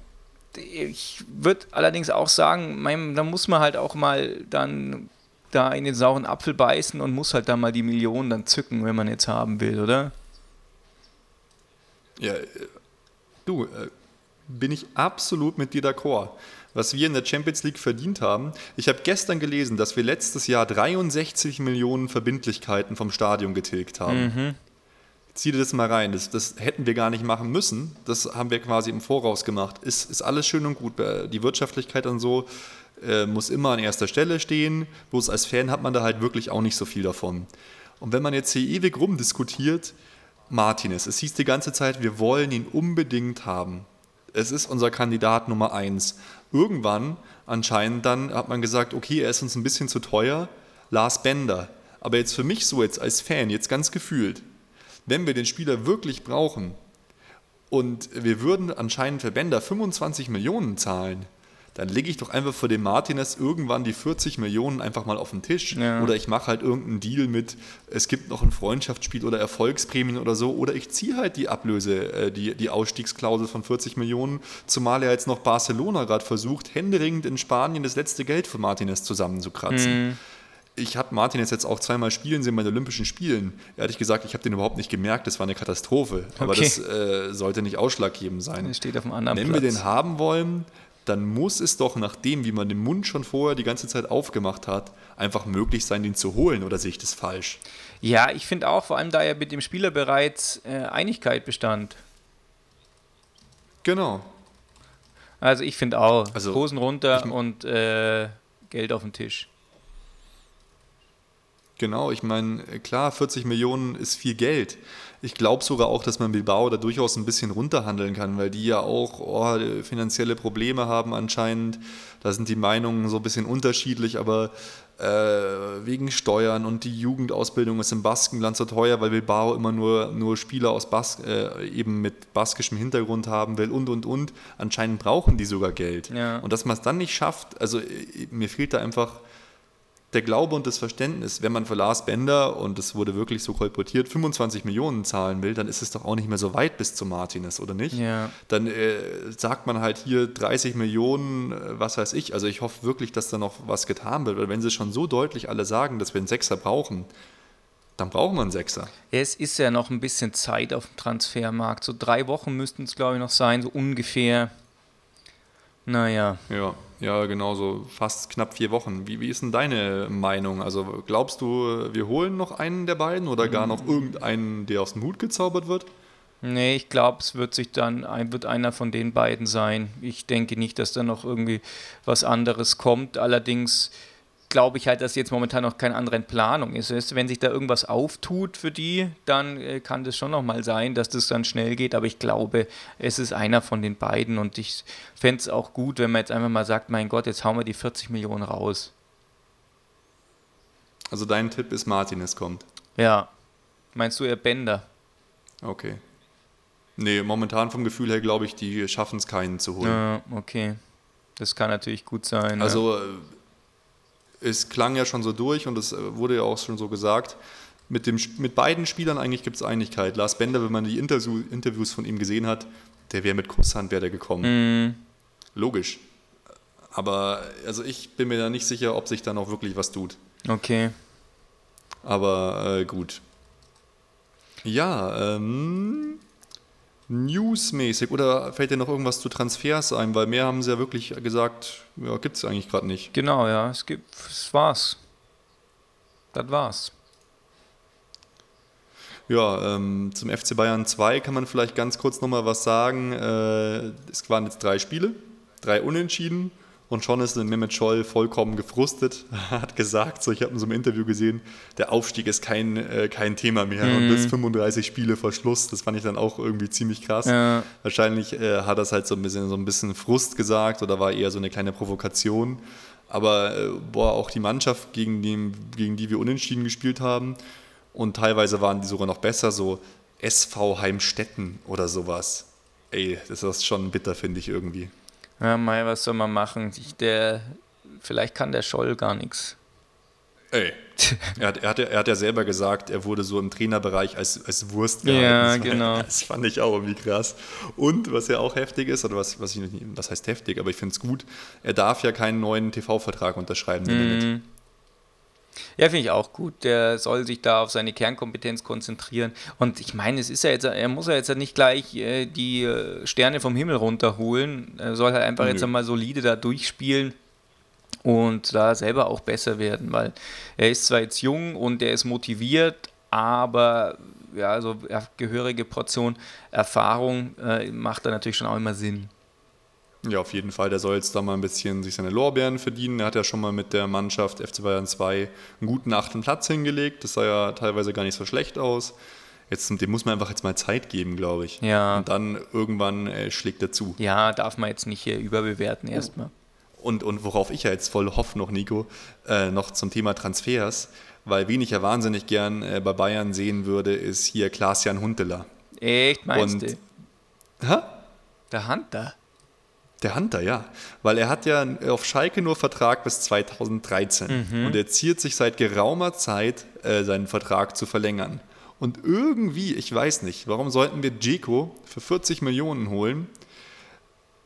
[SPEAKER 2] ich würde allerdings auch sagen, da muss man halt auch mal dann da in den sauren Apfel beißen und muss halt da mal die Millionen dann zücken, wenn man jetzt haben will, oder?
[SPEAKER 1] Ja, äh, du, äh, bin ich absolut mit dir d'accord. Was wir in der Champions League verdient haben. Ich habe gestern gelesen, dass wir letztes Jahr 63 Millionen Verbindlichkeiten vom Stadion getilgt haben. Mhm. Zieh dir das mal rein. Das, das, hätten wir gar nicht machen müssen. Das haben wir quasi im Voraus gemacht. Ist, ist alles schön und gut. Die Wirtschaftlichkeit und so äh, muss immer an erster Stelle stehen. Bloß als Fan hat man da halt wirklich auch nicht so viel davon. Und wenn man jetzt hier ewig rumdiskutiert, Martinez, es hieß die ganze Zeit, wir wollen ihn unbedingt haben. Es ist unser Kandidat Nummer eins. Irgendwann anscheinend dann hat man gesagt, okay, er ist uns ein bisschen zu teuer, Lars Bender. Aber jetzt für mich so jetzt als Fan, jetzt ganz gefühlt, wenn wir den Spieler wirklich brauchen und wir würden anscheinend für Bender 25 Millionen zahlen, dann lege ich doch einfach für den Martinez irgendwann die 40 Millionen einfach mal auf den Tisch. Ja. Oder ich mache halt irgendeinen Deal mit, es gibt noch ein Freundschaftsspiel oder Erfolgsprämien oder so. Oder ich ziehe halt die Ablöse, äh, die, die Ausstiegsklausel von 40 Millionen, zumal er jetzt noch Barcelona gerade versucht, händeringend in Spanien das letzte Geld für Martinez zusammenzukratzen. Mhm. Ich habe Martinez jetzt auch zweimal spielen sehen bei den Olympischen Spielen. Ehrlich gesagt, ich habe den überhaupt nicht gemerkt, das war eine Katastrophe. Aber okay. das äh, sollte nicht ausschlaggebend sein.
[SPEAKER 2] Der steht auf einem anderen
[SPEAKER 1] Wenn
[SPEAKER 2] Platz.
[SPEAKER 1] wir den haben wollen, dann muss es doch nach dem, wie man den Mund schon vorher die ganze Zeit aufgemacht hat, einfach möglich sein, den zu holen. Oder sehe ich das falsch?
[SPEAKER 2] Ja, ich finde auch, vor allem da ja mit dem Spieler bereits äh, Einigkeit bestand.
[SPEAKER 1] Genau.
[SPEAKER 2] Also ich finde auch, also, Hosen runter und äh, Geld auf den Tisch.
[SPEAKER 1] Genau, ich meine, klar, 40 Millionen ist viel Geld. Ich glaube sogar auch, dass man Bilbao da durchaus ein bisschen runterhandeln kann, weil die ja auch oh, finanzielle Probleme haben anscheinend. Da sind die Meinungen so ein bisschen unterschiedlich, aber äh, wegen Steuern und die Jugendausbildung ist im Baskenland so teuer, weil Bilbao immer nur, nur Spieler aus Bas äh, eben mit baskischem Hintergrund haben will und und und. Anscheinend brauchen die sogar Geld. Ja. Und dass man es dann nicht schafft, also äh, mir fehlt da einfach der Glaube und das Verständnis, wenn man für Lars Bender, und es wurde wirklich so kolportiert, 25 Millionen zahlen will, dann ist es doch auch nicht mehr so weit bis zu Martinez, oder nicht? Ja. Dann äh, sagt man halt hier 30 Millionen, äh, was weiß ich. Also ich hoffe wirklich, dass da noch was getan wird, weil wenn sie schon so deutlich alle sagen, dass wir einen Sechser brauchen, dann brauchen wir einen Sechser.
[SPEAKER 2] Es ist ja noch ein bisschen Zeit auf dem Transfermarkt. So drei Wochen müssten es, glaube ich, noch sein, so ungefähr. Naja.
[SPEAKER 1] Ja. Ja, genau, so fast knapp vier Wochen. Wie, wie ist denn deine Meinung? Also glaubst du, wir holen noch einen der beiden oder gar noch irgendeinen, der aus dem Hut gezaubert wird?
[SPEAKER 2] Nee, ich glaube, es wird sich dann wird einer von den beiden sein. Ich denke nicht, dass da noch irgendwie was anderes kommt. Allerdings glaube ich halt, dass jetzt momentan noch keine andere Planung ist. Wenn sich da irgendwas auftut für die, dann äh, kann das schon nochmal sein, dass das dann schnell geht. Aber ich glaube, es ist einer von den beiden und ich fände es auch gut, wenn man jetzt einfach mal sagt, mein Gott, jetzt hauen wir die 40 Millionen raus.
[SPEAKER 1] Also dein Tipp ist, Martinez kommt.
[SPEAKER 2] Ja. Meinst du eher Bender?
[SPEAKER 1] Okay. Nee, momentan vom Gefühl her glaube ich, die schaffen es keinen zu holen.
[SPEAKER 2] Ja, okay. Das kann natürlich gut sein.
[SPEAKER 1] Also ja. Es klang ja schon so durch und es äh, wurde ja auch schon so gesagt. Mit, dem, mit beiden Spielern eigentlich gibt es Einigkeit. Lars Bender, wenn man die Interview, Interviews von ihm gesehen hat, der wäre mit Kusshand wäre der gekommen. Mm. Logisch. Aber also ich bin mir da nicht sicher, ob sich da noch wirklich was tut.
[SPEAKER 2] Okay.
[SPEAKER 1] Aber äh, gut. Ja, ähm, newsmäßig oder fällt dir noch irgendwas zu Transfers ein? Weil mehr haben sie ja wirklich gesagt, ja, gibt es eigentlich gerade nicht.
[SPEAKER 2] Genau, ja, es gibt, es war's. Das war's.
[SPEAKER 1] Ja, ähm, zum FC Bayern 2 kann man vielleicht ganz kurz nochmal was sagen. Äh, es waren jetzt drei Spiele, drei Unentschieden und schon ist Mehmet Scholl vollkommen gefrustet. Hat gesagt, so, ich habe in so einem Interview gesehen, der Aufstieg ist kein, äh, kein Thema mehr mhm. und bis 35 Spiele vor Schluss. Das fand ich dann auch irgendwie ziemlich krass. Ja. Wahrscheinlich äh, hat er es halt so ein bisschen so ein bisschen Frust gesagt oder war eher so eine kleine Provokation. Aber äh, boah, auch die Mannschaft, gegen die, gegen die wir unentschieden gespielt haben, und teilweise waren die sogar noch besser, so SV Heimstetten oder sowas. Ey, das ist schon bitter, finde ich irgendwie.
[SPEAKER 2] Ja, Mai, was soll man machen? Ich, der, vielleicht kann der Scholl gar nichts.
[SPEAKER 1] Ey, er hat, er, hat, er hat ja selber gesagt, er wurde so im Trainerbereich als, als Wurst
[SPEAKER 2] gehalten. Ja, das genau.
[SPEAKER 1] Das fand ich auch irgendwie krass. Und was ja auch heftig ist, oder was, was, ich, was heißt heftig, aber ich finde es gut, er darf ja keinen neuen TV-Vertrag unterschreiben. Mhm.
[SPEAKER 2] Ja, finde ich auch gut. Der soll sich da auf seine Kernkompetenz konzentrieren. Und ich meine, es ist ja jetzt, er muss ja jetzt nicht gleich äh, die äh, Sterne vom Himmel runterholen. Er soll halt einfach Nö. jetzt einmal solide da durchspielen und da selber auch besser werden, weil er ist zwar jetzt jung und er ist motiviert, aber ja, also gehörige Portion Erfahrung äh, macht da natürlich schon auch immer Sinn.
[SPEAKER 1] Ja, auf jeden Fall. Der soll jetzt da mal ein bisschen sich seine Lorbeeren verdienen. Er hat ja schon mal mit der Mannschaft FC Bayern 2 einen guten achten Platz hingelegt. Das sah ja teilweise gar nicht so schlecht aus. Jetzt, dem muss man einfach jetzt mal Zeit geben, glaube ich.
[SPEAKER 2] Ja.
[SPEAKER 1] Und dann irgendwann äh, schlägt er zu.
[SPEAKER 2] Ja, darf man jetzt nicht hier überbewerten erstmal.
[SPEAKER 1] Und, und worauf ich ja jetzt voll hoffe noch, Nico, äh, noch zum Thema Transfers, weil wen ich ja wahnsinnig gern äh, bei Bayern sehen würde, ist hier Klaas-Jan Huntela.
[SPEAKER 2] Echt, meinst und, du?
[SPEAKER 1] Hä?
[SPEAKER 2] Der Hunter?
[SPEAKER 1] Der Hunter, ja. Weil er hat ja auf Schalke nur Vertrag bis 2013. Mhm. Und er ziert sich seit geraumer Zeit, äh, seinen Vertrag zu verlängern. Und irgendwie, ich weiß nicht, warum sollten wir Jeko für 40 Millionen holen,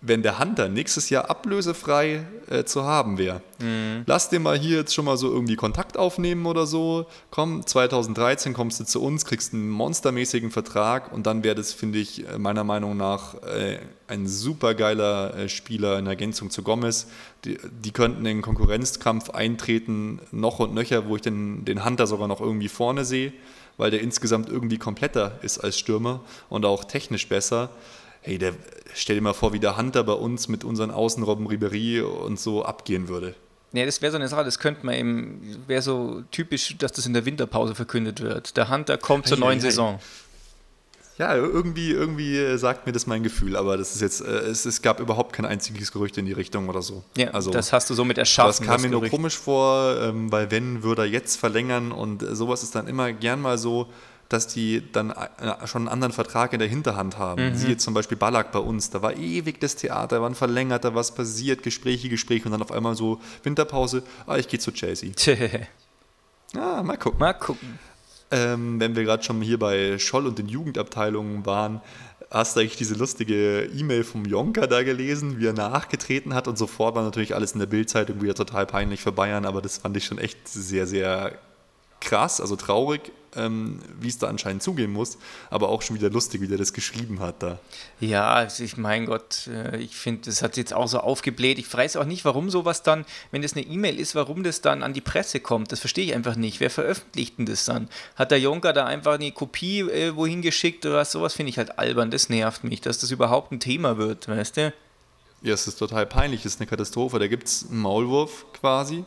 [SPEAKER 1] wenn der Hunter nächstes Jahr ablösefrei äh, zu haben wäre. Mhm. Lass dir mal hier jetzt schon mal so irgendwie Kontakt aufnehmen oder so. Komm, 2013 kommst du zu uns, kriegst einen monstermäßigen Vertrag und dann wäre das, finde ich, äh, meiner Meinung nach äh, ein super geiler äh, Spieler in Ergänzung zu Gomez. Die, die, könnten in den Konkurrenzkampf eintreten, noch und nöcher, wo ich den, den Hunter sogar noch irgendwie vorne sehe, weil der insgesamt irgendwie kompletter ist als Stürmer und auch technisch besser hey, der, stell dir mal vor, wie der Hunter bei uns mit unseren Außenrobben Ribery und so abgehen würde.
[SPEAKER 2] Ja, das wäre so eine Sache, das könnte man eben, wäre so typisch, dass das in der Winterpause verkündet wird. Der Hunter kommt zur neuen hey, Saison.
[SPEAKER 1] Ja, irgendwie, irgendwie sagt mir das mein Gefühl, aber das ist jetzt, äh, es, es gab überhaupt kein einziges Gerücht in die Richtung oder so.
[SPEAKER 2] Ja, also, das hast du so mit erschaffen. Das
[SPEAKER 1] kam mir nur komisch vor, ähm, weil wenn würde er jetzt verlängern und sowas ist dann immer gern mal so, dass die dann äh, schon einen anderen Vertrag in der Hinterhand haben. Mhm. Siehe zum Beispiel Ballack bei uns, da war ewig das Theater, wann verlängert, da was passiert, Gespräche, Gespräche und dann auf einmal so Winterpause, ah, ich gehe zu Chelsea. ah, mal gucken.
[SPEAKER 2] Mal gucken.
[SPEAKER 1] Ähm, wenn wir gerade schon hier bei Scholl und den Jugendabteilungen waren, hast du eigentlich diese lustige E-Mail vom Jonker da gelesen, wie er nachgetreten hat und sofort war natürlich alles in der Bildzeitung wieder total peinlich für Bayern, aber das fand ich schon echt sehr, sehr krass, also traurig, ähm, wie es da anscheinend zugehen muss, aber auch schon wieder lustig, wie der das geschrieben hat da.
[SPEAKER 2] Ja, also ich mein Gott, äh, ich finde, das hat jetzt auch so aufgebläht. Ich weiß auch nicht, warum sowas dann, wenn das eine E-Mail ist, warum das dann an die Presse kommt. Das verstehe ich einfach nicht. Wer veröffentlicht denn das dann? Hat der Junker da einfach eine Kopie äh, wohin geschickt oder was? Sowas finde ich halt albern. Das nervt mich, dass das überhaupt ein Thema wird, weißt du?
[SPEAKER 1] Ja, es ist total peinlich, es ist eine Katastrophe. Da gibt es einen Maulwurf quasi.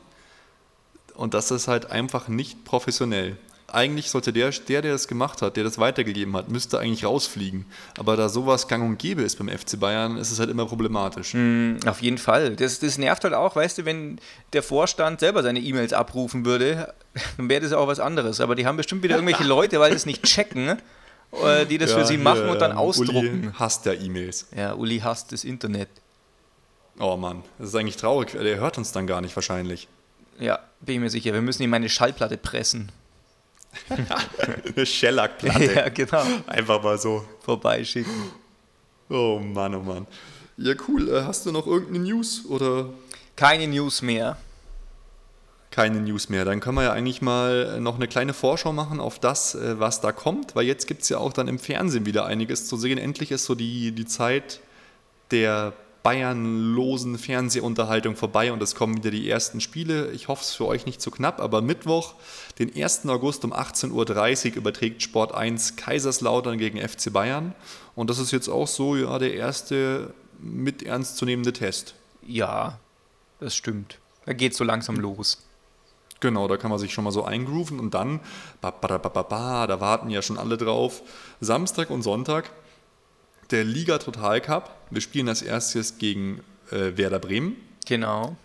[SPEAKER 1] Und das ist halt einfach nicht professionell eigentlich sollte der, der, der das gemacht hat, der das weitergegeben hat, müsste eigentlich rausfliegen. Aber da sowas gang und gäbe ist beim FC Bayern, ist es halt immer problematisch.
[SPEAKER 2] Mm, auf jeden Fall. Das, das nervt halt auch, weißt du, wenn der Vorstand selber seine E-Mails abrufen würde, dann wäre das auch was anderes. Aber die haben bestimmt wieder irgendwelche Leute, weil sie es nicht checken, äh, die das ja, für sie machen und dann ausdrucken.
[SPEAKER 1] Uli hasst ja E-Mails.
[SPEAKER 2] Ja, Uli hasst das Internet.
[SPEAKER 1] Oh Mann, das ist eigentlich traurig. Der hört uns dann gar nicht wahrscheinlich.
[SPEAKER 2] Ja, bin ich mir sicher. Wir müssen ihm eine Schallplatte pressen.
[SPEAKER 1] Eine Shellac-Platte.
[SPEAKER 2] Ja, genau.
[SPEAKER 1] Einfach mal so.
[SPEAKER 2] Vorbeischicken.
[SPEAKER 1] Oh Mann, oh Mann. Ja, cool. Äh, hast du noch irgendeine News oder?
[SPEAKER 2] Keine News mehr.
[SPEAKER 1] Keine News mehr. Dann können wir ja eigentlich mal noch eine kleine Vorschau machen auf das, äh, was da kommt, weil jetzt gibt es ja auch dann im Fernsehen wieder einiges zu sehen. Endlich ist so die, die Zeit der bayernlosen Fernsehunterhaltung vorbei und es kommen wieder die ersten Spiele. Ich hoffe es für euch nicht zu knapp, aber Mittwoch, den 1. August um 18.30 Uhr überträgt Sport 1 Kaiserslautern gegen FC Bayern. Und das ist jetzt auch so ja, der erste mit ernstzunehmende Test.
[SPEAKER 2] Ja, das stimmt. Da geht so langsam los.
[SPEAKER 1] Genau, da kann man sich schon mal so eingrooven und dann, ba, ba, ba, da warten ja schon alle drauf. Samstag und Sonntag der Liga Total Cup. Wir spielen als erstes gegen äh, Werder Bremen.
[SPEAKER 2] Genau.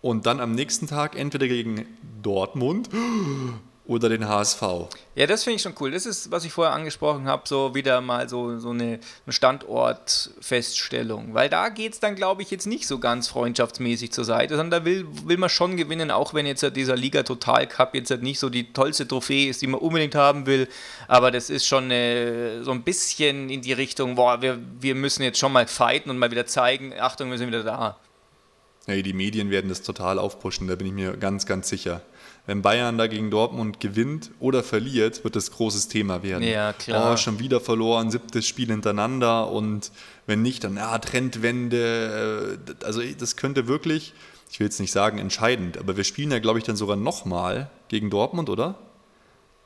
[SPEAKER 1] Und dann am nächsten Tag entweder gegen Dortmund oder den HSV.
[SPEAKER 2] Ja, das finde ich schon cool. Das ist, was ich vorher angesprochen habe, so wieder mal so, so eine, eine Standortfeststellung. Weil da geht es dann, glaube ich, jetzt nicht so ganz freundschaftsmäßig zur Seite, sondern da will, will man schon gewinnen, auch wenn jetzt dieser Liga Total Cup jetzt nicht so die tollste Trophäe ist, die man unbedingt haben will. Aber das ist schon eine, so ein bisschen in die Richtung, boah, wir, wir müssen jetzt schon mal fighten und mal wieder zeigen, Achtung, wir sind wieder da.
[SPEAKER 1] Hey, die Medien werden das total aufpushen, da bin ich mir ganz, ganz sicher wenn Bayern da gegen Dortmund gewinnt oder verliert, wird das großes Thema werden.
[SPEAKER 2] Ja, klar.
[SPEAKER 1] Oh, schon wieder verloren, siebtes Spiel hintereinander und wenn nicht, dann ja, Trendwende. Äh, also das könnte wirklich, ich will jetzt nicht sagen entscheidend, aber wir spielen ja, glaube ich, dann sogar nochmal gegen Dortmund, oder?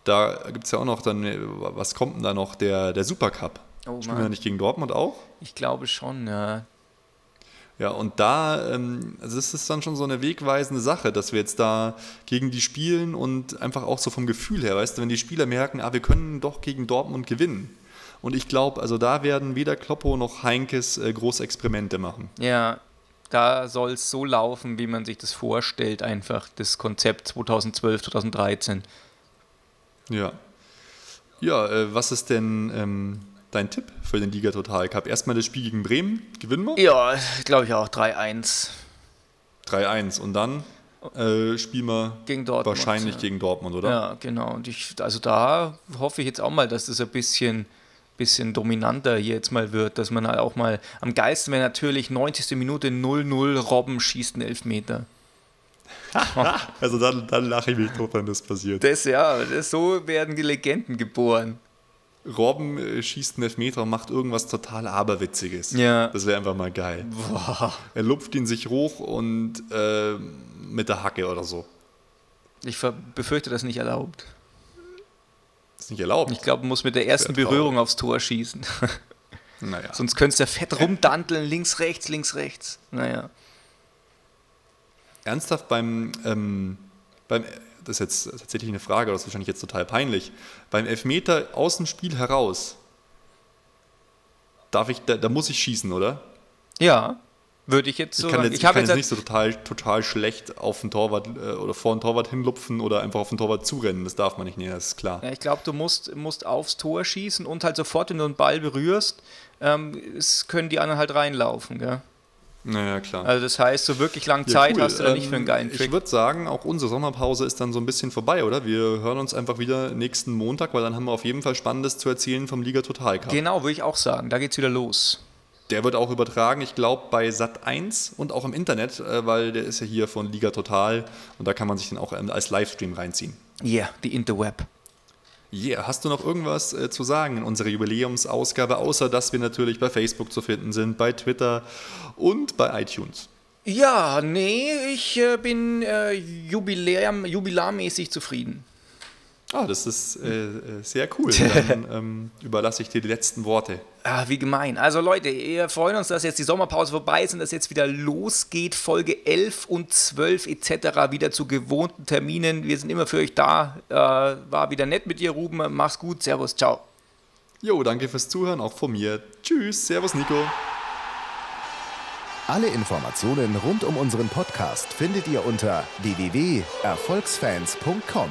[SPEAKER 1] Da gibt es ja auch noch dann, äh, was kommt denn da noch? Der, der Supercup. Oh, Spielen wir nicht gegen Dortmund auch?
[SPEAKER 2] Ich glaube schon, ja.
[SPEAKER 1] Ja, und da, ähm, also ist dann schon so eine wegweisende Sache, dass wir jetzt da gegen die spielen und einfach auch so vom Gefühl her, weißt du, wenn die Spieler merken, ah, wir können doch gegen Dortmund gewinnen. Und ich glaube, also da werden weder Kloppo noch Heinkes äh, große Experimente machen.
[SPEAKER 2] Ja, da soll es so laufen, wie man sich das vorstellt, einfach das Konzept 2012, 2013.
[SPEAKER 1] Ja. Ja, äh, was ist denn ähm, dein Tipp für den Liga Total Cup? Erstmal das Spiel gegen Bremen. Gewinnen wir?
[SPEAKER 2] Ja, glaube ich auch. 3-1.
[SPEAKER 1] 3-1. Und dann äh, spielen wir
[SPEAKER 2] gegen Dortmund,
[SPEAKER 1] wahrscheinlich ja. gegen Dortmund, oder?
[SPEAKER 2] Ja, genau. Und ich, also da hoffe ich jetzt auch mal, dass das ein bisschen, bisschen dominanter hier jetzt mal wird, dass man halt auch mal am geilsten wäre natürlich 90. Minute 0-0, Robben schießt einen Elfmeter.
[SPEAKER 1] also dann, dann lache ich mich tot, wenn das passiert.
[SPEAKER 2] Das ja, das, so werden die Legenden geboren.
[SPEAKER 1] Robben äh, schießt einen Elfmeter und macht irgendwas total Aberwitziges.
[SPEAKER 2] Ja.
[SPEAKER 1] Das wäre einfach mal geil.
[SPEAKER 2] Boah.
[SPEAKER 1] Er lupft ihn sich hoch und äh, mit der Hacke oder so.
[SPEAKER 2] Ich befürchte, das ist nicht erlaubt.
[SPEAKER 1] Das ist nicht erlaubt?
[SPEAKER 2] Ich glaube, man muss mit der ersten Berührung aufs Tor schießen.
[SPEAKER 1] Naja.
[SPEAKER 2] Sonst könntest du fett rumdanteln, links, rechts, links, rechts. Naja.
[SPEAKER 1] Ernsthaft beim, ähm, beim das ist jetzt tatsächlich eine Frage, das ist wahrscheinlich jetzt total peinlich. Beim Elfmeter aus dem Spiel heraus, darf ich, da, da muss ich schießen, oder?
[SPEAKER 2] Ja, würde ich jetzt so
[SPEAKER 1] ich kann jetzt, ich, ich kann jetzt nicht so total, total schlecht auf den Torwart äh, oder vor den Torwart hinlupfen oder einfach auf den Torwart zurennen. Das darf man nicht, nee, das ist klar.
[SPEAKER 2] Ja, ich glaube, du musst, musst aufs Tor schießen und halt sofort, wenn du einen Ball berührst, ähm, können die anderen halt reinlaufen, gell?
[SPEAKER 1] Naja, klar.
[SPEAKER 2] Also das heißt, so wirklich lange Zeit ja, cool. hast du da nicht für einen geilen
[SPEAKER 1] Trick. Ich würde sagen, auch unsere Sommerpause ist dann so ein bisschen vorbei, oder? Wir hören uns einfach wieder nächsten Montag, weil dann haben wir auf jeden Fall Spannendes zu erzählen vom Liga Total Cup.
[SPEAKER 2] Genau, würde ich auch sagen. Da geht's wieder los.
[SPEAKER 1] Der wird auch übertragen, ich glaube, bei Sat 1 und auch im Internet, äh, weil der ist ja hier von Liga Total und da kann man sich den auch ähm, als Livestream reinziehen.
[SPEAKER 2] Yeah, die Interweb.
[SPEAKER 1] Yeah, hast du noch irgendwas äh, zu sagen in unserer Jubiläumsausgabe, außer dass wir natürlich bei Facebook zu finden sind, bei Twitter und bei iTunes?
[SPEAKER 2] Ja, nee, ich äh, bin äh, jubilarmäßig zufrieden.
[SPEAKER 1] Ah, das ist äh, äh, sehr cool. Dann ähm, überlasse ich dir die letzten Worte.
[SPEAKER 2] Ah, wie gemein. Also Leute, wir freuen uns, dass jetzt die Sommerpause vorbei ist und dass jetzt wieder losgeht. Folge 11 und 12 etc. wieder zu gewohnten Terminen. Wir sind immer für euch da. Äh, war wieder nett mit dir, Ruben. Mach's gut. Servus. Ciao.
[SPEAKER 1] Jo, danke fürs Zuhören, auch von mir. Tschüss. Servus, Nico.
[SPEAKER 3] Alle Informationen rund um unseren Podcast findet ihr unter www.erfolgsfans.com.